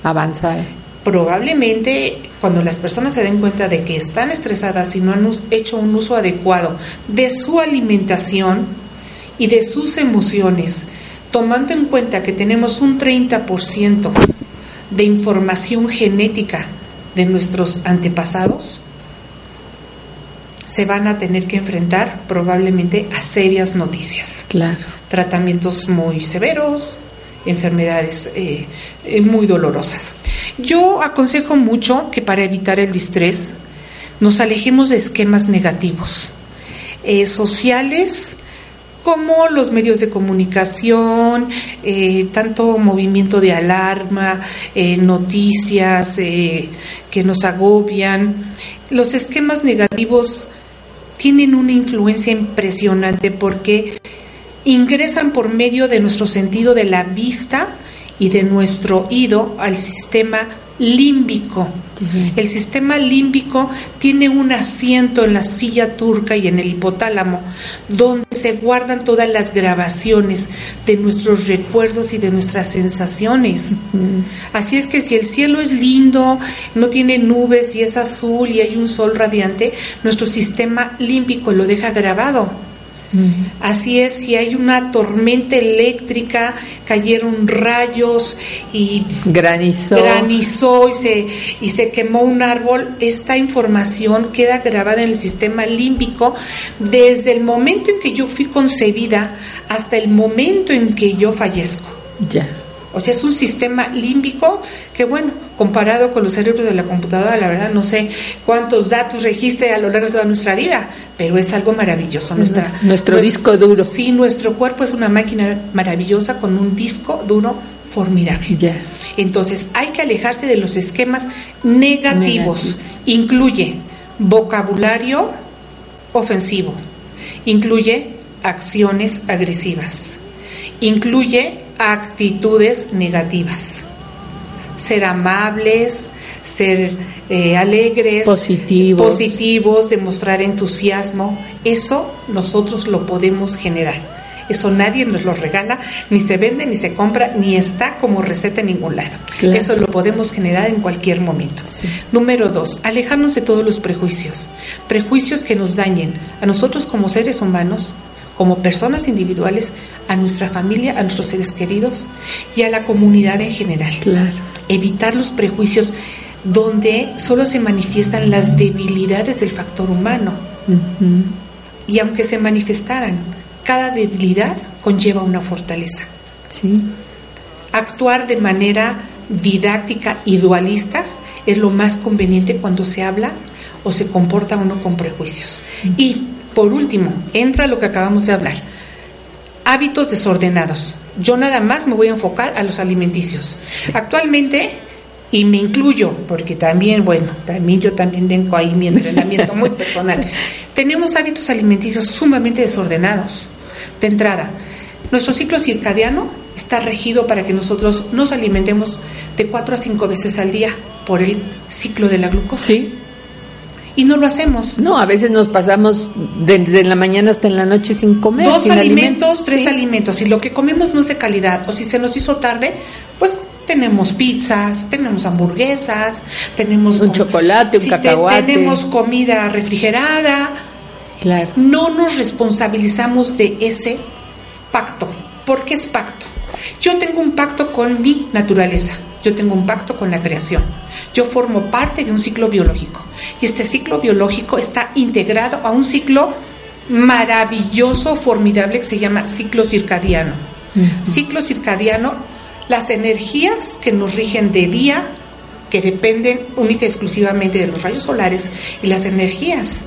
avanzada. Probablemente cuando las personas se den cuenta de que están estresadas y no han hecho un uso adecuado de su alimentación y de sus emociones, tomando en cuenta que tenemos un 30% de información genética de nuestros antepasados, se van a tener que enfrentar probablemente a serias noticias. Claro. Tratamientos muy severos, enfermedades eh, eh, muy dolorosas. Yo aconsejo mucho que para evitar el distrés nos alejemos de esquemas negativos, eh, sociales, como los medios de comunicación, eh, tanto movimiento de alarma, eh, noticias eh, que nos agobian. Los esquemas negativos tienen una influencia impresionante porque ingresan por medio de nuestro sentido de la vista y de nuestro oído al sistema límbico. El sistema límbico tiene un asiento en la silla turca y en el hipotálamo, donde se guardan todas las grabaciones de nuestros recuerdos y de nuestras sensaciones. Así es que si el cielo es lindo, no tiene nubes y es azul y hay un sol radiante, nuestro sistema límbico lo deja grabado. Así es, si hay una tormenta eléctrica, cayeron rayos y granizó, granizó y, se, y se quemó un árbol, esta información queda grabada en el sistema límbico desde el momento en que yo fui concebida hasta el momento en que yo fallezco. Ya. O sea, es un sistema límbico que, bueno, comparado con los cerebros de la computadora, la verdad no sé cuántos datos registre a lo largo de toda nuestra vida, pero es algo maravilloso. Nuestra, nuestro, disco duro. Sí, nuestro cuerpo es una máquina maravillosa con un disco duro formidable. Ya. Entonces, hay que alejarse de los esquemas negativos. Incluye vocabulario ofensivo, incluye acciones agresivas, incluye actitudes negativas. Ser amables, ser eh, alegres, positivos. positivos, demostrar entusiasmo, eso nosotros lo podemos generar. Eso nadie nos lo regala, ni se vende, ni se compra, ni está como receta en ningún lado. Eso lo podemos generar en cualquier momento. Número dos, alejarnos de todos los prejuicios. Prejuicios que nos dañen a nosotros como seres humanos, como personas individuales, a nuestra familia, a nuestros seres queridos y a la comunidad en general. Claro. Evitar los prejuicios donde solo se manifiestan las debilidades del factor humano. Y aunque se manifestaran, cada debilidad conlleva una fortaleza. Sí. Actuar de manera didáctica y dualista es lo más conveniente cuando se habla o se comporta uno con prejuicios. Y por último, entra lo que acabamos de hablar. Hábitos desordenados. Yo nada más me voy a enfocar a los alimenticios. Actualmente, y me incluyo, porque también, bueno, también yo también tengo ahí mi entrenamiento muy personal, tenemos hábitos alimenticios sumamente desordenados. De entrada, nuestro ciclo circadiano está regido para que nosotros nos alimentemos de cuatro a cinco veces al día por el ciclo de la glucosa. Sí. Y no lo hacemos. No, a veces nos pasamos desde la mañana hasta en la noche sin comer. Dos sin alimentos, tres Sí. alimentos. Si lo que comemos no es de calidad o si se nos hizo tarde, pues tenemos pizzas, tenemos hamburguesas, tenemos Un chocolate, un te- cacahuate. tenemos comida refrigerada. Claro. No nos responsabilizamos de ese pacto. ¿Por qué es pacto? Yo tengo un pacto con mi naturaleza. Yo tengo un pacto con la creación. Yo formo parte de un ciclo biológico. Y este ciclo biológico está integrado a un ciclo maravilloso, formidable, que se llama ciclo circadiano. Ciclo circadiano, las energías que nos rigen de día, que dependen única y exclusivamente de los rayos solares, y las energías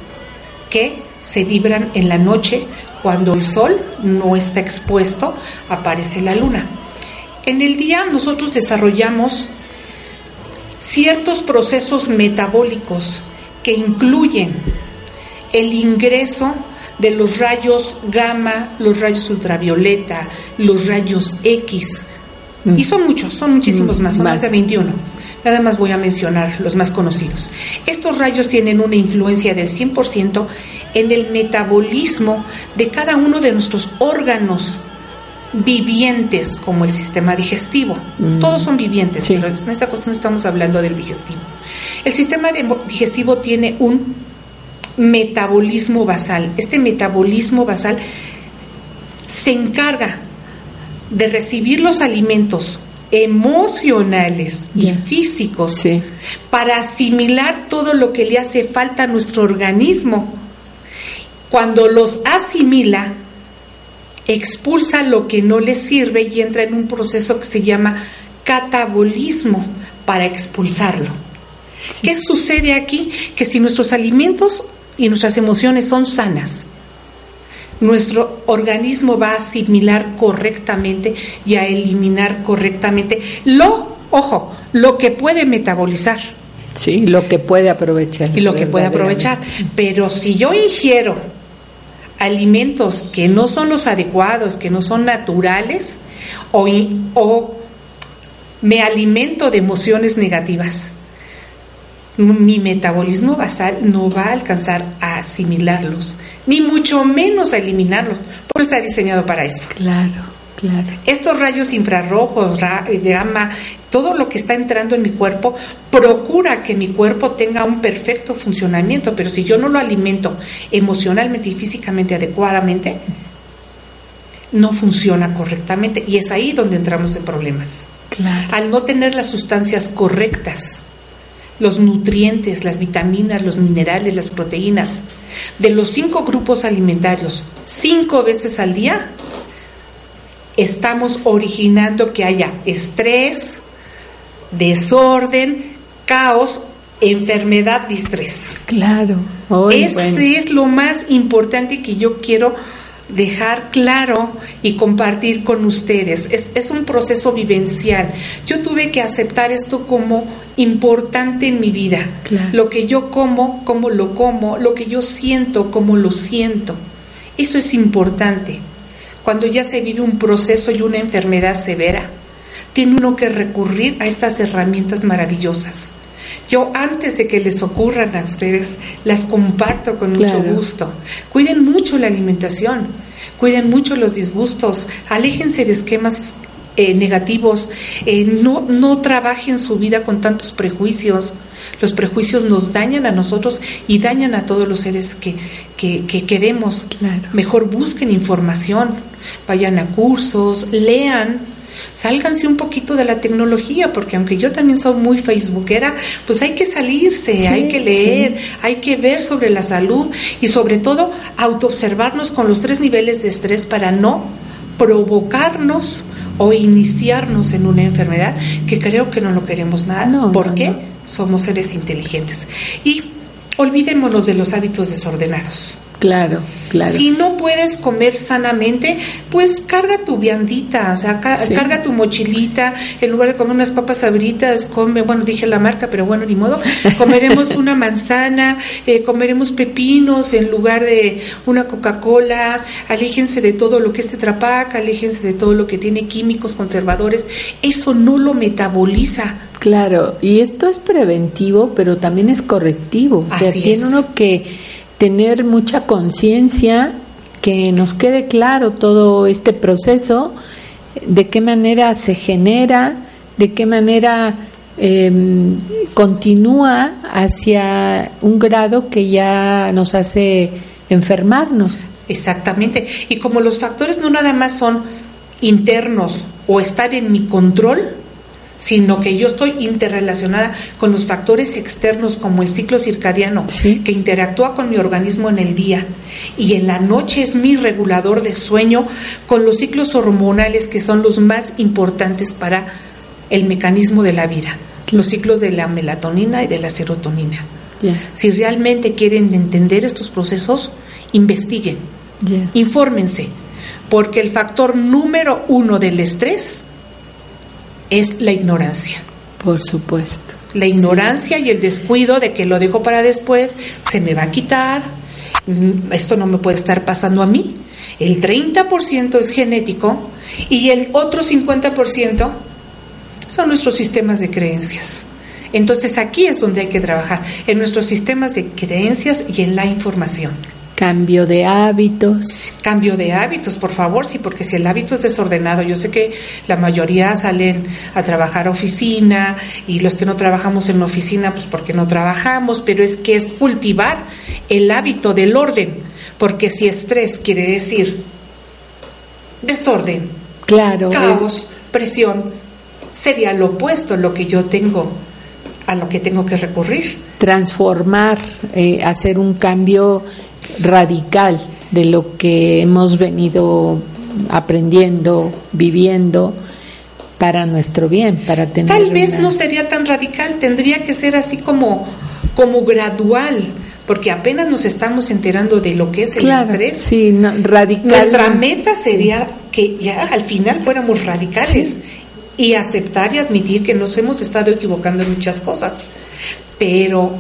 que se vibran en la noche cuando el sol no está expuesto, aparece la luna. En el día nosotros desarrollamos ciertos procesos metabólicos que incluyen el ingreso de los rayos gamma, los rayos ultravioleta, los rayos X. Y son muchos, son muchísimos Mm, más, son más, más. de 21. Nada más voy a mencionar los más conocidos. Estos rayos tienen una influencia del 100% en el metabolismo de cada uno de nuestros órganos vivientes, como el sistema digestivo. Mm. Todos son vivientes, Sí. pero en esta cuestión estamos hablando del digestivo. El sistema digestivo tiene un metabolismo basal. Este metabolismo basal se encarga de recibir los alimentos emocionales y físicos Sí. para asimilar todo lo que le hace falta a nuestro organismo. Cuando los asimila, expulsa lo que no le sirve y entra en un proceso que se llama catabolismo para expulsarlo. ¿Qué sucede aquí? Que si nuestros alimentos y nuestras emociones son sanas, nuestro organismo va a asimilar correctamente y a eliminar correctamente lo, ojo, lo que puede metabolizar Sí, lo que puede aprovechar. y lo que puede aprovechar. Pero si yo ingiero alimentos que no son los adecuados, que no son naturales, o, me alimento de emociones negativas, mi metabolismo basal no va a alcanzar a asimilarlos, ni mucho menos a eliminarlos, porque está diseñado para eso. Claro, claro. Estos rayos infrarrojos, ra- gamma, todo lo que está entrando en mi cuerpo, procura que mi cuerpo tenga un perfecto funcionamiento, pero si yo no lo alimento emocionalmente y físicamente adecuadamente, no funciona correctamente y es ahí donde entramos en problemas. Claro. Al no tener las sustancias correctas, los nutrientes, las vitaminas, los minerales, las proteínas, de los cinco grupos alimentarios, cinco veces al día, estamos originando que haya estrés, desorden, caos, enfermedad, distrés. Claro. Hoy, este bueno. es lo más importante que yo quiero dejar claro y compartir con ustedes. Es, es un proceso vivencial. Yo tuve que aceptar esto como importante en mi vida. Claro. Lo que yo como, cómo lo como, lo que yo siento, cómo lo siento. Eso es importante. Cuando ya se vive un proceso y una enfermedad severa, tiene uno que recurrir a estas herramientas maravillosas. Yo antes de que les ocurran a ustedes, las comparto con mucho Claro. gusto. Cuiden mucho la alimentación, cuiden mucho los disgustos, aléjense de esquemas eh, negativos, eh, no, no trabajen su vida con tantos prejuicios. Los prejuicios nos dañan a nosotros y dañan a todos los seres que, que, que queremos. Claro. Mejor busquen información, vayan a cursos, lean, sálganse un poquito de la tecnología, porque aunque yo también soy muy facebookera, pues hay que salirse, Sí, hay que leer, hay que ver sobre la salud y sobre todo autoobservarnos con los tres niveles de estrés para no provocarnos o iniciarnos en una enfermedad que creo que no lo queremos nada, No, porque no, no. somos seres inteligentes. Y olvidémonos de los hábitos desordenados. Claro, claro. Si no puedes comer sanamente, pues carga tu viandita, o sea, ca- Sí. carga tu mochilita, en lugar de comer unas papas sabritas, come, bueno, dije la marca, pero bueno, ni modo, comeremos una manzana, eh, comeremos pepinos en lugar de una Coca-Cola, aléjense de todo lo que es tetrapac, aléjense de todo lo que tiene químicos conservadores, eso no lo metaboliza Claro, y esto es preventivo, pero también es correctivo. o sea, Así tiene es. uno que tener mucha conciencia, que nos quede claro todo este proceso, de qué manera se genera, de qué manera eh, continúa hacia un grado que ya nos hace enfermarnos. Exactamente. Y como los factores no nada más son internos o estar en mi control, sino que yo estoy interrelacionada con los factores externos como el ciclo circadiano, que interactúa con mi organismo en el día. Y en la noche es mi regulador de sueño con los ciclos hormonales que son los más importantes para el mecanismo de la vida, los ciclos de la melatonina y de la serotonina. Si realmente quieren entender estos procesos, investiguen, infórmense, porque el factor número uno del estrés es la ignorancia. Por supuesto. La ignorancia y el descuido de que lo dejo para después, se me va a quitar, mm, esto no me puede estar pasando a mí. El 30% es genético y el otro 50% son nuestros sistemas de creencias. Entonces aquí es donde hay que trabajar, en nuestros sistemas de creencias y en la información. Cambio de hábitos. Cambio de hábitos, por favor, sí, porque si el hábito es desordenado, yo sé que la mayoría salen a trabajar a oficina y los que no trabajamos en oficina, pues porque no trabajamos, pero es que es cultivar el hábito del orden, porque si estrés quiere decir desorden, Claro. caos, presión, sería lo opuesto a lo que yo tengo, a lo que tengo que recurrir. transformar, eh, hacer un cambio radical de lo que hemos venido aprendiendo, viviendo para nuestro bien, para tener Tal vez una- no sería tan radical, tendría que ser así como, como gradual, porque apenas nos estamos enterando de lo que es el Claro, estrés. sí, no, radical. Nuestra meta sería que ya al final fuéramos radicales y aceptar y admitir que nos hemos estado equivocando en muchas cosas. Pero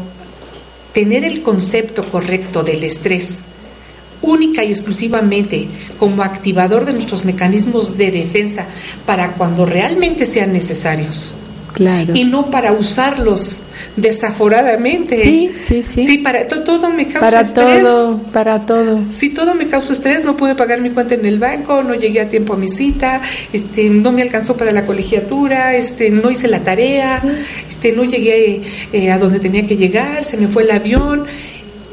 tener el concepto correcto del estrés única y exclusivamente como activador de nuestros mecanismos de defensa para cuando realmente sean necesarios Claro. y no para usarlos desaforadamente. Sí, sí, sí. Sí, para to- todo me causa para estrés. todo, para todo. Si todo me causa estrés, no pude pagar mi cuenta en el banco, no llegué a tiempo a mi cita, este, no me alcanzó para la colegiatura, este, no hice la tarea, este, no llegué eh, a donde tenía que llegar, se me fue el avión.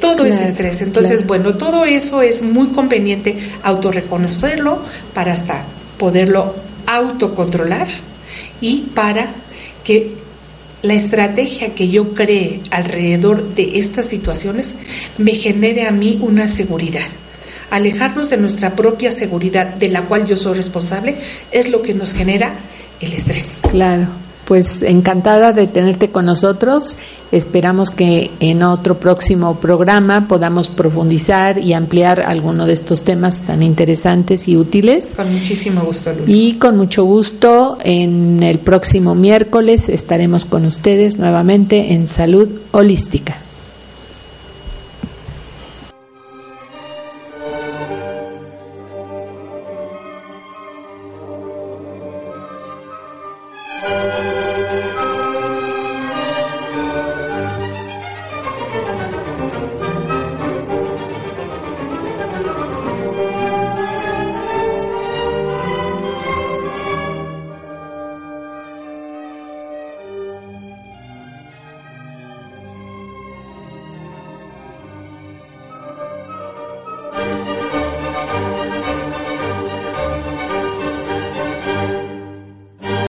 Todo es Claro, estrés. Entonces, claro. bueno, todo eso es muy conveniente autorreconocerlo para hasta poderlo autocontrolar y para que la estrategia que yo cree alrededor de estas situaciones me genere a mí una seguridad. Alejarnos de nuestra propia seguridad, de la cual yo soy responsable, es lo que nos genera el estrés. Claro, pues encantada de tenerte con nosotros. Esperamos que en otro próximo programa podamos profundizar y ampliar alguno de estos temas tan interesantes y útiles. Con muchísimo gusto, Luli. Y con mucho gusto, en el próximo miércoles estaremos con ustedes nuevamente en Salud Holística.